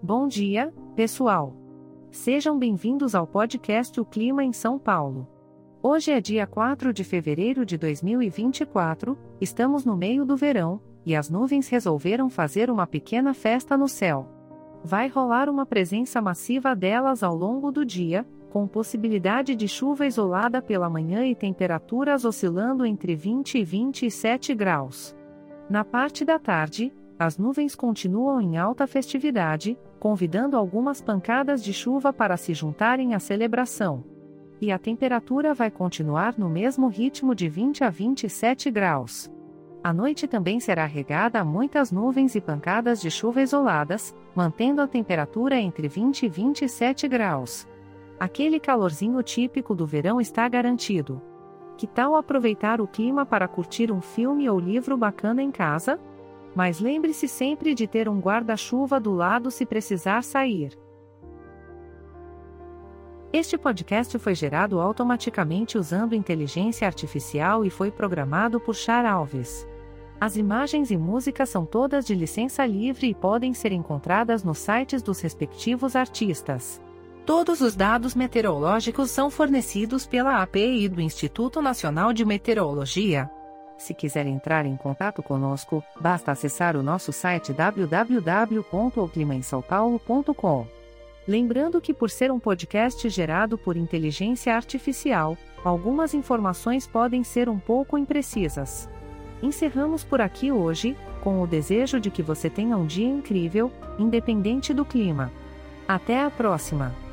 Bom dia, pessoal. Sejam bem-vindos ao podcast O Clima em São Paulo. Hoje é dia 4 de fevereiro de 2024, estamos no meio do verão, e as nuvens resolveram fazer uma pequena festa no céu. Vai rolar uma presença massiva delas ao longo do dia, com possibilidade de chuva isolada pela manhã e temperaturas oscilando entre 20 e 27 graus. Na parte da tarde, as nuvens continuam em alta festividade, convidando algumas pancadas de chuva para se juntarem à celebração. E a temperatura vai continuar no mesmo ritmo de 20 a 27 graus. A noite também será regada a muitas nuvens e pancadas de chuva isoladas, mantendo a temperatura entre 20 e 27 graus. Aquele calorzinho típico do verão está garantido. Que tal aproveitar o clima para curtir um filme ou livro bacana em casa? Mas lembre-se sempre de ter um guarda-chuva do lado se precisar sair. Este podcast foi gerado automaticamente usando inteligência artificial e foi programado por Char Alves. As imagens e músicas são todas de licença livre e podem ser encontradas nos sites dos respectivos artistas. Todos os dados meteorológicos são fornecidos pela API do Instituto Nacional de Meteorologia. Se quiser entrar em contato conosco, basta acessar o nosso site www.oclimaemsaopaulo.com. Lembrando que por ser um podcast gerado por inteligência artificial, algumas informações podem ser um pouco imprecisas. Encerramos por aqui hoje, com o desejo de que você tenha um dia incrível, independente do clima. Até a próxima!